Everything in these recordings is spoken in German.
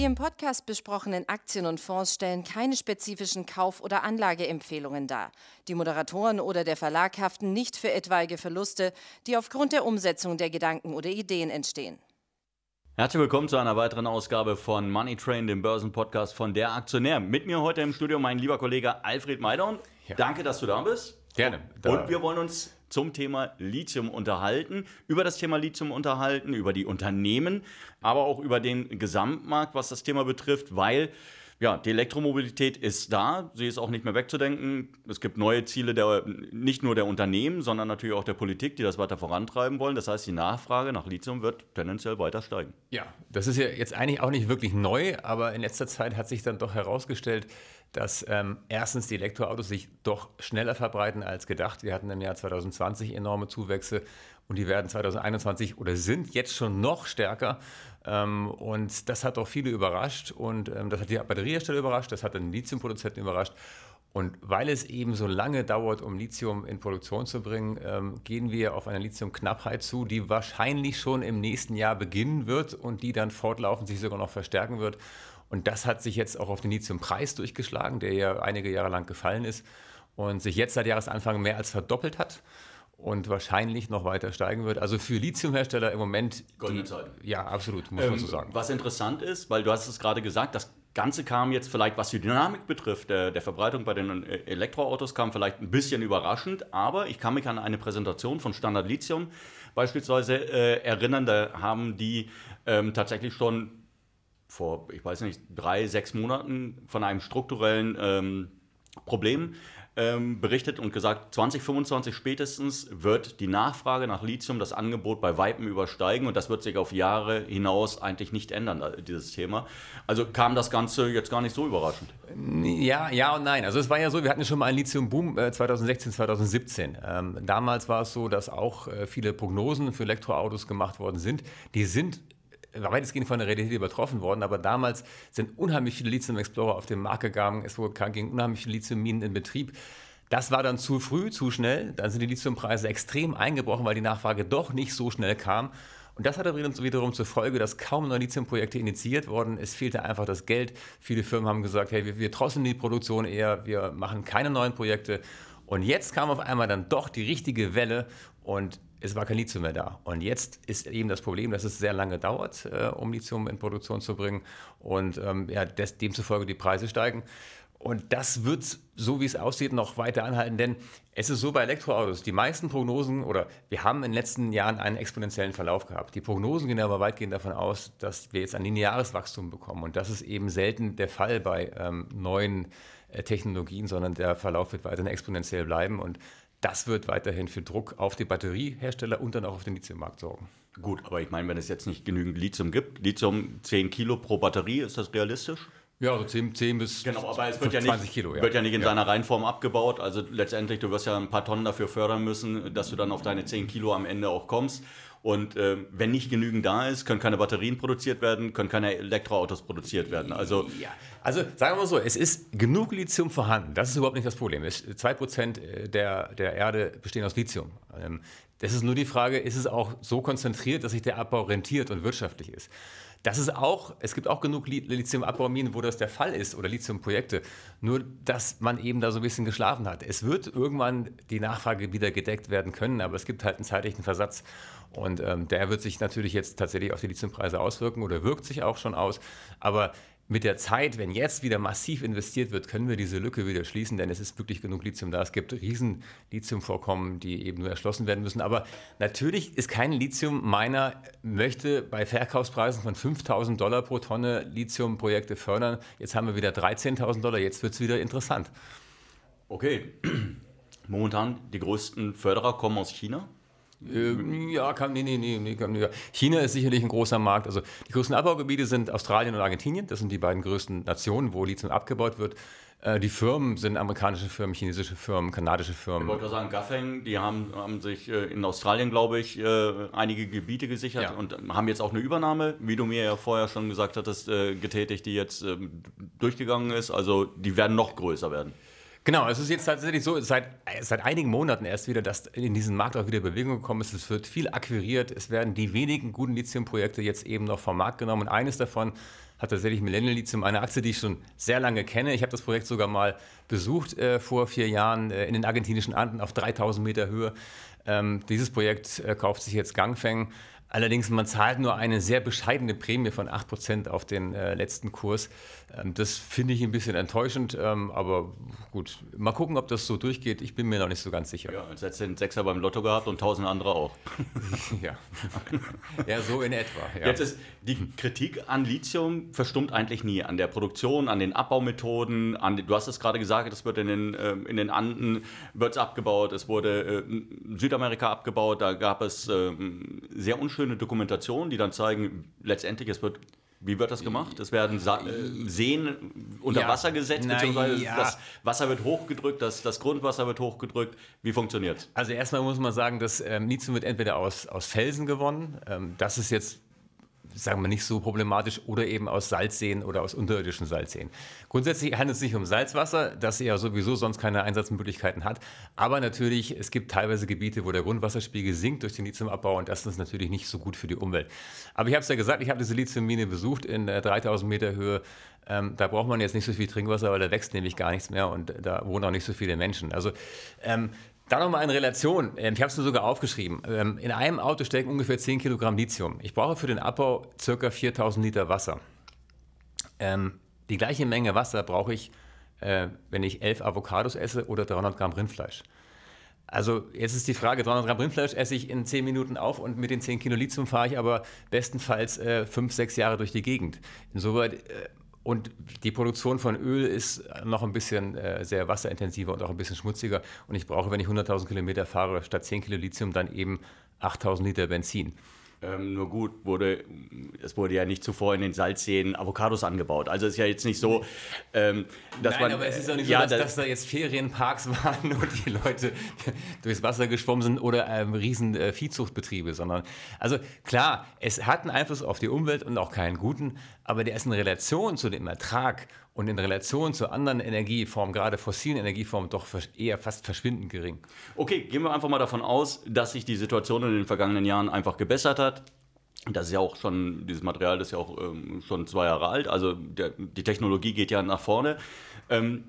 Die im Podcast besprochenen Aktien und Fonds stellen keine spezifischen Kauf- oder Anlageempfehlungen dar. Die Moderatoren oder der Verlag haften nicht für etwaige Verluste, die aufgrund der Umsetzung der Gedanken oder Ideen entstehen. Herzlich willkommen zu einer weiteren Ausgabe von Money Train, dem Börsenpodcast von der Aktionär. Mit mir heute im Studio mein lieber Kollege Alfred Maidorn. Ja. Danke, dass du da bist. Gerne. Da. Und wir wollen uns zum Thema Lithium unterhalten, über das Thema Lithium unterhalten, über die Unternehmen, aber auch über den Gesamtmarkt, was das Thema betrifft, weil ja, die Elektromobilität ist da, sie ist auch nicht mehr wegzudenken. Es gibt neue Ziele der, nicht nur der Unternehmen, sondern natürlich auch der Politik, die das weiter vorantreiben wollen. Das heißt, die Nachfrage nach Lithium wird tendenziell weiter steigen. Ja, das ist ja jetzt eigentlich auch nicht wirklich neu, aber in letzter Zeit hat sich dann doch herausgestellt, dass ähm, erstens die Elektroautos sich doch schneller verbreiten als gedacht. Wir hatten im Jahr 2020 enorme Zuwächse und die werden 2021 oder sind jetzt schon noch stärker. Ähm, und das hat auch viele überrascht und ähm, das hat die Batteriehersteller überrascht, das hat den Lithiumproduzenten überrascht. Und weil es eben so lange dauert, um Lithium in Produktion zu bringen, ähm, gehen wir auf eine Lithiumknappheit zu, die wahrscheinlich schon im nächsten Jahr beginnen wird und die dann fortlaufend sich sogar noch verstärken wird. Und das hat sich jetzt auch auf den Lithiumpreis durchgeschlagen, der ja einige Jahre lang gefallen ist und sich jetzt seit Jahresanfang mehr als verdoppelt hat und wahrscheinlich noch weiter steigen wird. Also für Lithiumhersteller im Moment. Goldene Zeit. Ja, absolut, muss ähm, man so sagen. Was interessant ist, weil du hast es gerade gesagt, das Ganze kam jetzt vielleicht, was die Dynamik betrifft, der, der, Verbreitung bei den Elektroautos, kam vielleicht ein bisschen überraschend, aber ich kann mich an eine Präsentation von Standard Lithium beispielsweise äh, erinnern, da haben die ähm, tatsächlich schon vor, ich weiß nicht, drei, sechs Monaten von einem strukturellen ähm, Problem ähm, berichtet und gesagt, 2025 spätestens wird die Nachfrage nach Lithium das Angebot bei Weitem übersteigen und das wird sich auf Jahre hinaus eigentlich nicht ändern, äh, dieses Thema. Also kam das Ganze jetzt gar nicht so überraschend. Ja, ja und nein. Also es war ja so, wir hatten schon mal einen Lithium-Boom äh, 2016, 2017. Ähm, damals war es so, dass auch äh, viele Prognosen für Elektroautos gemacht worden sind. Die sind weitestgehend von der Realität übertroffen worden, aber damals sind unheimlich viele Lithium Explorer auf den Markt gegangen, es gingen unheimlich viele Lithiumminen in Betrieb. Das war dann zu früh, zu schnell. Dann sind die Lithiumpreise extrem eingebrochen, weil die Nachfrage doch nicht so schnell kam. Und das hatte wiederum zur Folge, dass kaum neue Lithiumprojekte initiiert wurden. Es fehlte einfach das Geld. Viele Firmen haben gesagt, hey, wir, wir drosseln die Produktion eher, wir machen keine neuen Projekte. Und jetzt kam auf einmal dann doch die richtige Welle und es war kein Lithium mehr da. Und jetzt ist eben das Problem, dass es sehr lange dauert, äh, um Lithium in Produktion zu bringen und ähm, ja, des, demzufolge die Preise steigen. Und das wird, so wie es aussieht, noch weiter anhalten, denn es ist so bei Elektroautos, die meisten Prognosen, oder wir haben in den letzten Jahren einen exponentiellen Verlauf gehabt. Die Prognosen gehen aber weitgehend davon aus, dass wir jetzt ein lineares Wachstum bekommen. Und das ist eben selten der Fall bei ähm, neuen äh, Technologien, sondern der Verlauf wird weiterhin exponentiell bleiben. Und das wird weiterhin für Druck auf die Batteriehersteller und dann auch auf den Lithiummarkt sorgen. Gut, aber ich meine, wenn es jetzt nicht genügend Lithium gibt, Lithium 10 Kilo pro Batterie, ist das realistisch? Ja, so 10, 10 bis genau, aber es wird 20 ja nicht, Kilo. Ja. wird ja nicht in ja. seiner Reihenform abgebaut. Also letztendlich, du wirst ja ein paar Tonnen dafür fördern müssen, dass du dann auf deine 10 Kilo am Ende auch kommst. Und äh, wenn nicht genügend da ist, können keine Batterien produziert werden, können keine Elektroautos produziert werden. Also, ja. also sagen wir mal so, es ist genug Lithium vorhanden. Das ist überhaupt nicht das Problem. 2% äh, der, der Erde bestehen aus Lithium. Ähm, das ist nur die Frage, ist es auch so konzentriert, dass sich der Abbau rentiert und wirtschaftlich ist? Das ist auch, es gibt auch genug Lithium-Abbauminen, wo das der Fall ist oder Lithium-Projekte. Nur, dass man eben da so ein bisschen geschlafen hat. Es wird irgendwann die Nachfrage wieder gedeckt werden können, aber es gibt halt einen zeitlichen Versatz. Und ähm, der wird sich natürlich jetzt tatsächlich auf die Lithiumpreise auswirken oder wirkt sich auch schon aus. Aber mit der Zeit, wenn jetzt wieder massiv investiert wird, können wir diese Lücke wieder schließen, denn es ist wirklich genug Lithium da. Es gibt riesen Lithiumvorkommen, die eben nur erschlossen werden müssen. Aber natürlich ist kein Lithium-Miner möchte bei Verkaufspreisen von 5000 Dollar pro Tonne Lithium-Projekte fördern. Jetzt haben wir wieder 13.000 Dollar, jetzt wird es wieder interessant. Okay, momentan die größten Förderer kommen aus China. Äh, ja, kann, nee, nee, nee, nee kann, ja. China ist sicherlich ein großer Markt. Also die größten Abbaugebiete sind Australien und Argentinien. Das sind die beiden größten Nationen, wo Lithium abgebaut wird. Äh, die Firmen sind amerikanische Firmen, chinesische Firmen, kanadische Firmen. Ich wollte sagen, Gaffeng, die haben, haben sich äh, in Australien, glaube ich, äh, einige Gebiete gesichert ja. und haben jetzt auch eine Übernahme, wie du mir ja vorher schon gesagt hattest, getätigt, die jetzt ähm, durchgegangen ist. Also die werden noch größer werden. Genau, es ist jetzt tatsächlich so, seit, seit einigen Monaten erst wieder, dass in diesen Markt auch wieder Bewegung gekommen ist. Es wird viel akquiriert, es werden die wenigen guten Lithium-Projekte jetzt eben noch vom Markt genommen. Und eines davon hat tatsächlich Millennial Lithium, eine Aktie, die ich schon sehr lange kenne. Ich habe das Projekt sogar mal besucht äh, vor vier Jahren äh, in den argentinischen Anden auf 3000 Meter Höhe. Ähm, dieses Projekt äh, kauft sich jetzt Gangfeng. Allerdings, man zahlt nur eine sehr bescheidene Prämie von 8% auf den äh, letzten Kurs. Ähm, das finde ich ein bisschen enttäuschend, ähm, aber gut, mal gucken, ob das so durchgeht. Ich bin mir noch nicht so ganz sicher. Ja, als hättest du den Sechser beim Lotto gehabt und tausend andere auch. ja. ja, so in etwa. Ja. Jetzt ist die Kritik an Lithium verstummt eigentlich nie. An der Produktion, an den Abbaumethoden, an die, du hast es gerade gesagt, es wird in den, ähm, in den Anden wird's abgebaut, es wurde äh, in Südamerika abgebaut, da gab es äh, sehr unschöne Dokumentationen, die dann zeigen, letztendlich es wird wie wird das gemacht? Es werden Sa äh, Seen unter ja, Wasser gesetzt, beziehungsweise ja. das Wasser wird hochgedrückt, das, das Grundwasser wird hochgedrückt. Wie funktioniert es? Also erstmal muss man sagen, das ähm, Lithium wird entweder aus, aus Felsen gewonnen. Ähm, das ist jetzt sagen wir nicht so problematisch, oder eben aus Salzseen oder aus unterirdischen Salzseen. Grundsätzlich handelt es sich um Salzwasser, das ja sowieso sonst keine Einsatzmöglichkeiten hat. Aber natürlich, es gibt teilweise Gebiete, wo der Grundwasserspiegel sinkt durch den Lithiumabbau und das ist natürlich nicht so gut für die Umwelt. Aber ich habe es ja gesagt, ich habe diese Lithiummine besucht in 3000 äh, Meter Höhe. Ähm, da braucht man jetzt nicht so viel Trinkwasser, weil da wächst nämlich gar nichts mehr und da wohnen auch nicht so viele Menschen. Also ähm, da nochmal in Relation, ähm, ich habe es mir sogar aufgeschrieben. Ähm, in einem Auto stecken ungefähr 10 Kilogramm Lithium. Ich brauche für den Abbau ca. 4000 Liter Wasser. Ähm, die gleiche Menge Wasser brauche ich, äh, wenn ich 11 Avocados esse oder 300 Gramm Rindfleisch. Also jetzt ist die Frage, 300 Gramm Rindfleisch esse ich in 10 Minuten auf und mit den 10 Kilo Lithium fahre ich aber bestenfalls 5, äh, 6 Jahre durch die Gegend. Insoweit äh, und die Produktion von Öl ist noch ein bisschen äh, sehr wasserintensiver und auch ein bisschen schmutziger. Und ich brauche, wenn ich 100.000 Kilometer fahre, statt 10 Kilo Lithium dann eben 8.000 Liter Benzin. Ähm, nur gut, wurde, es wurde ja nicht zuvor in den Salzseen Avocados angebaut. Also es ist ja jetzt nicht so, ähm, dass Nein, man. aber es ist auch nicht so, ja, dass, dass, da jetzt Ferienparks waren und die Leute durchs Wasser geschwommen sind oder ähm, riesen äh, Viehzuchtbetriebe, sondern also klar, es hat einen Einfluss auf die Umwelt und auch keinen guten, aber der ist in Relation zu dem Ertrag und in Relation zu anderen Energieformen, gerade fossilen Energieformen, doch eher fast verschwindend gering. Okay, gehen wir einfach mal davon aus, dass sich die Situation in den vergangenen Jahren einfach gebessert hat. Das ist ja auch schon, dieses Material ist ja auch ähm, schon zwei Jahre alt, also der, die Technologie geht ja nach vorne. Ähm,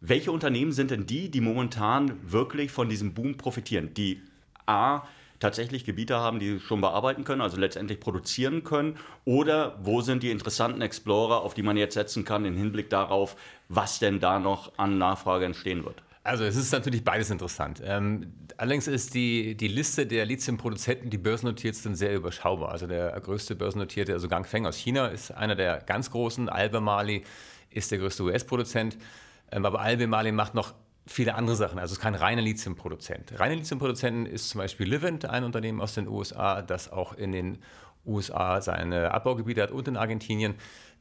welche Unternehmen sind denn die, die momentan wirklich von diesem Boom profitieren? Die A, tatsächlich Gebiete haben, die schon bearbeiten können, also letztendlich produzieren können? Oder wo sind die interessanten Explorer, auf die man jetzt setzen kann, im Hinblick darauf, was denn da noch an Nachfrage entstehen wird? Also es ist natürlich beides interessant. Ähm, allerdings ist die, die Liste der Lithium-Produzenten, die börsennotiert sind, sehr überschaubar. Also der größte börsennotierte, also Gangfeng aus China, ist einer der ganz großen. Albemarle ist der größte US-Produzent. Ähm, aber Albemarle macht noch viele andere Sachen. Also es ist kein reiner Lithiumproduzent. Reine Lithiumproduzenten ist zum Beispiel Livent, ein Unternehmen aus den USA, das auch in den USA seine Abbaugebiete hat und in Argentinien.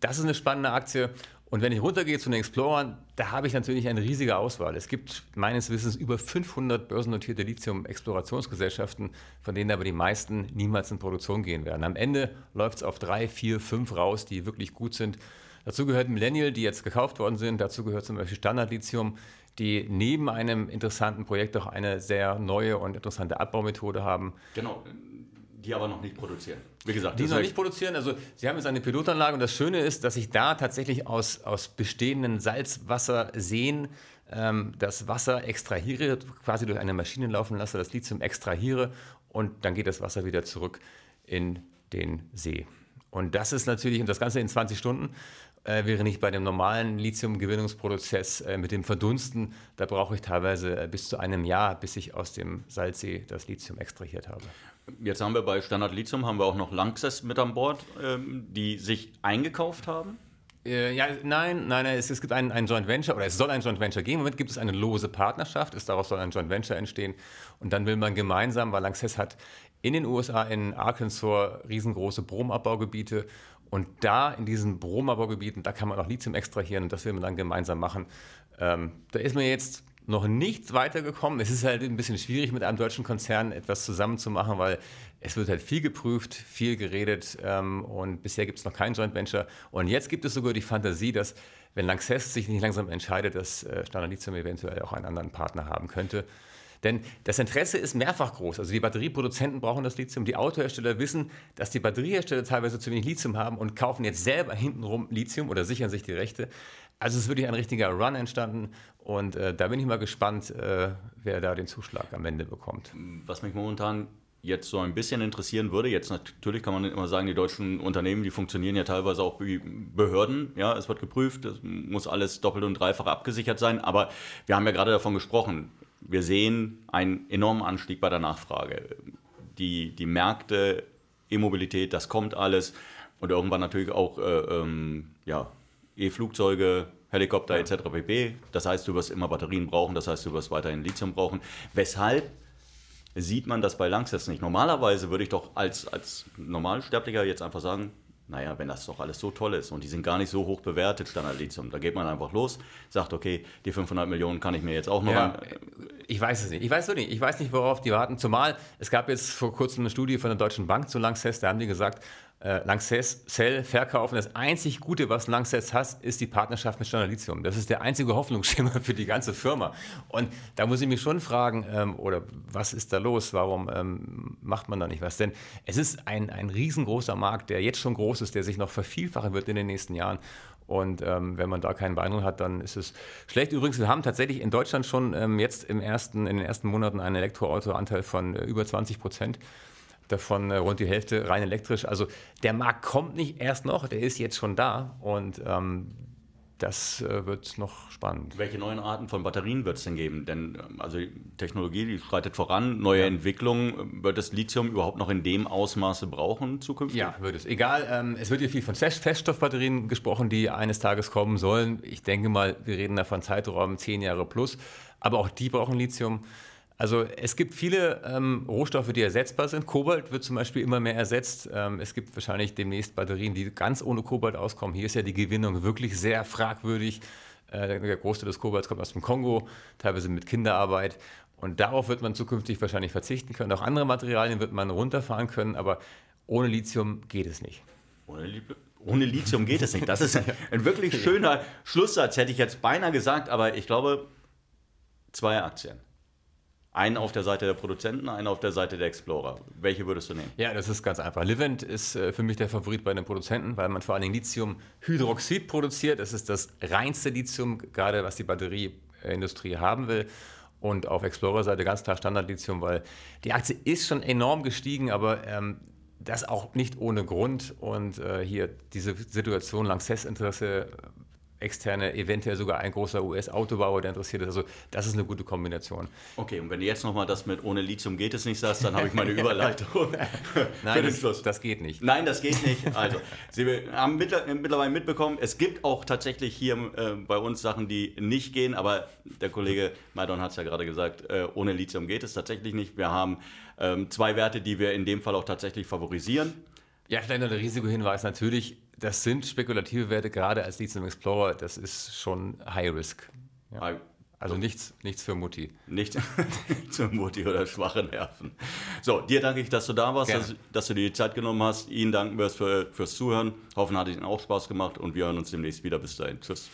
Das ist eine spannende Aktie. Und wenn ich runtergehe zu den Explorern, da habe ich natürlich eine riesige Auswahl. Es gibt meines Wissens über 500 börsennotierte Lithium-Explorationsgesellschaften, von denen aber die meisten niemals in Produktion gehen werden. Am Ende läuft es auf drei, vier, fünf raus, die wirklich gut sind. Dazu gehört Millennial, die jetzt gekauft worden sind. Dazu gehört zum Beispiel Standard Lithium, die neben einem interessanten Projekt auch eine sehr neue und interessante Abbaumethode haben. Genau, die aber noch nicht produzieren. Wie gesagt, die noch nicht produzieren. Also sie haben jetzt eine Pilotanlage und das Schöne ist, dass ich da tatsächlich aus, aus bestehenden Salzwasserseen ähm, das Wasser extrahiere, quasi durch eine Maschine laufen lasse, das Lithium extrahiere und dann geht das Wasser wieder zurück in den See. Und das ist natürlich, und das Ganze in 20 Stunden äh, wäre nicht bei dem normalen Lithiumgewinnungsprozess äh, mit dem Verdunsten. Da brauche ich teilweise äh, bis zu einem Jahr, bis ich aus dem Salzsee das Lithium extrahiert habe. Jetzt haben wir bei Standard Lithium haben wir auch noch Lanxess mit an Bord, ähm, die sich eingekauft haben. Äh, ja, nein, nein, es, es, gibt ein, ein Joint Venture oder es soll ein Joint Venture geben. Im Moment gibt es eine lose Partnerschaft, es, daraus soll ein Joint Venture entstehen. Und dann will man gemeinsam, weil Lanxess hat in den USA, in Arkansas, riesengroße Bromabbaugebiete und da in diesen Bromabbaugebieten, da kann man auch Lithium extrahieren und das will man dann gemeinsam machen. Ähm, da ist man jetzt noch nicht weitergekommen. Es ist halt ein bisschen schwierig, mit einem deutschen Konzern etwas zusammenzumachen, weil es wird halt viel geprüft, viel geredet ähm, und bisher gibt es noch kein Joint Venture. Und jetzt gibt es sogar die Fantasie, dass wenn Lanxess sich nicht langsam entscheidet, dass äh, Standard Lithium eventuell auch einen anderen Partner haben könnte. Denn das Interesse ist mehrfach groß. Also die Batterieproduzenten brauchen das Lithium, die Autohersteller wissen, dass die Batteriehersteller teilweise zu wenig Lithium haben und kaufen jetzt selber hintenrum Lithium oder sichern sich die Rechte. Also es ist wirklich ein richtiger Run entstanden und äh, da bin ich mal gespannt, äh, wer da den Zuschlag am Ende bekommt. Was mich momentan jetzt so ein bisschen interessieren würde, jetzt natürlich kann man immer sagen, die deutschen Unternehmen, die funktionieren ja teilweise auch wie Behörden. Ja, es wird geprüft, es muss alles doppelt und dreifach abgesichert sein. Aber wir haben ja gerade davon gesprochen, wir sehen einen enormen Anstieg bei der Nachfrage. Die, die Märkte, E-Mobilität, das kommt alles. Und irgendwann natürlich auch äh, ähm, ja, E-Flugzeuge, Helikopter etc. pp. Das heißt, du wirst immer Batterien brauchen, das heißt, du wirst weiterhin Lithium brauchen. Weshalb sieht man das bei Langsess nicht? Normalerweise würde ich doch als, als Normalsterblicher jetzt einfach sagen, naja, wenn das doch alles so toll ist und die sind gar nicht so hoch bewertet, Standard Lithium, da geht man einfach los, sagt, okay, die 500 Millionen kann ich mir jetzt auch noch ja, an. Ich weiß es nicht. Ich weiß es nicht. Ich weiß nicht, worauf die warten. Zumal es gab jetzt vor kurzem eine Studie von der Deutschen Bank zu Lanxess, da haben die gesagt, äh, Lanxess verkaufen. Das einzig Gute, was Lanxess hat, ist die Partnerschaft mit Standard Lithium. Das ist der einzige Hoffnungsschimmer für die ganze Firma. Und da muss ich mich schon fragen, ähm, oder was ist da los? Warum ähm, macht man da nicht was? Denn es ist ein, ein riesengroßer Markt, der jetzt schon groß ist, der sich noch vervielfachen wird in den nächsten Jahren. Und ähm, wenn man da keinen Beeindruck hat, dann ist es schlecht. Übrigens, wir haben tatsächlich in Deutschland schon ähm, jetzt im ersten, in den ersten Monaten einen Elektroautoanteil von äh, über 20 Prozent davon äh, rund die Hälfte rein elektrisch. Also der Markt kommt nicht erst noch, der ist jetzt schon da und ähm, das äh, wird noch spannend. Welche neuen Arten von Batterien wird es denn geben? Denn ähm, also die Technologie, die schreitet voran, neue ja. Entwicklungen. Wird das Lithium überhaupt noch in dem Ausmaße brauchen zukünftig? Ja, wird es. Egal, ähm, es wird hier viel von Feststoffbatterien gesprochen, die eines Tages kommen sollen. Ich denke mal, wir reden da von Zeiträumen zehn Jahre plus. Aber auch die brauchen Lithium. Also es gibt viele ähm, Rohstoffe, die ersetzbar sind. Kobalt wird zum Beispiel immer mehr ersetzt. Ähm, es gibt wahrscheinlich demnächst Batterien, die ganz ohne Kobalt auskommen. Hier ist ja die Gewinnung wirklich sehr fragwürdig. Äh, der Großteil des Kobalts kommt aus dem Kongo, teilweise mit Kinderarbeit. Und darauf wird man zukünftig wahrscheinlich verzichten können. Auch andere Materialien wird man runterfahren können, aber ohne Lithium geht es nicht. Ohne, Li ohne Lithium geht es nicht. Das ist ein wirklich schöner Schlusssatz, hätte ich jetzt beinahe gesagt, aber ich glaube, zwei Aktien. Einen auf der Seite der Produzenten, einen auf der Seite der Explorer. Welche würdest du nehmen? Ja, das ist ganz einfach. Livent ist äh, für mich der Favorit bei den Produzenten, weil man vor allen Dingen Lithiumhydroxid produziert. Das ist das reinste Lithium, gerade was die Batterieindustrie haben will. Und auf Explorer-Seite ganz klar Standard-Lithium, weil die Aktie ist schon enorm gestiegen, aber ähm, das auch nicht ohne Grund. Und äh, hier diese Situation, Lanxess-Interesse externe, eventuell sogar ein großer US-Autobauer, der interessiert ist. Also das ist eine gute Kombination. Okay, und wenn du jetzt nochmal das mit ohne Lithium geht es nicht sagst, dann habe ich meine Überleitung Nein, Das, das geht nicht. Nein, das geht nicht. Also, Sie haben mittlerweile mitbekommen, es gibt auch tatsächlich hier äh, bei uns Sachen, die nicht gehen, aber der Kollege Maidon hat es ja gerade gesagt, äh, ohne Lithium geht es tatsächlich nicht. Wir haben ähm, zwei Werte, die wir in dem Fall auch tatsächlich favorisieren. Ja, vielleicht noch der Risikohinweis natürlich das sind spekulative Werte, gerade als Lithium Explorer, das ist schon High Risk. Ja. Also nichts, nichts für Mutti. Nichts für Mutti oder schwache Nerven. So, dir danke ich, dass du da warst, dass, dass, du dir die Zeit genommen hast. Ihnen danken wir für, fürs Zuhören. Hoffen, hat Ihnen auch Spaß gemacht und wir hören uns demnächst wieder. Bis dahin. Tschüss.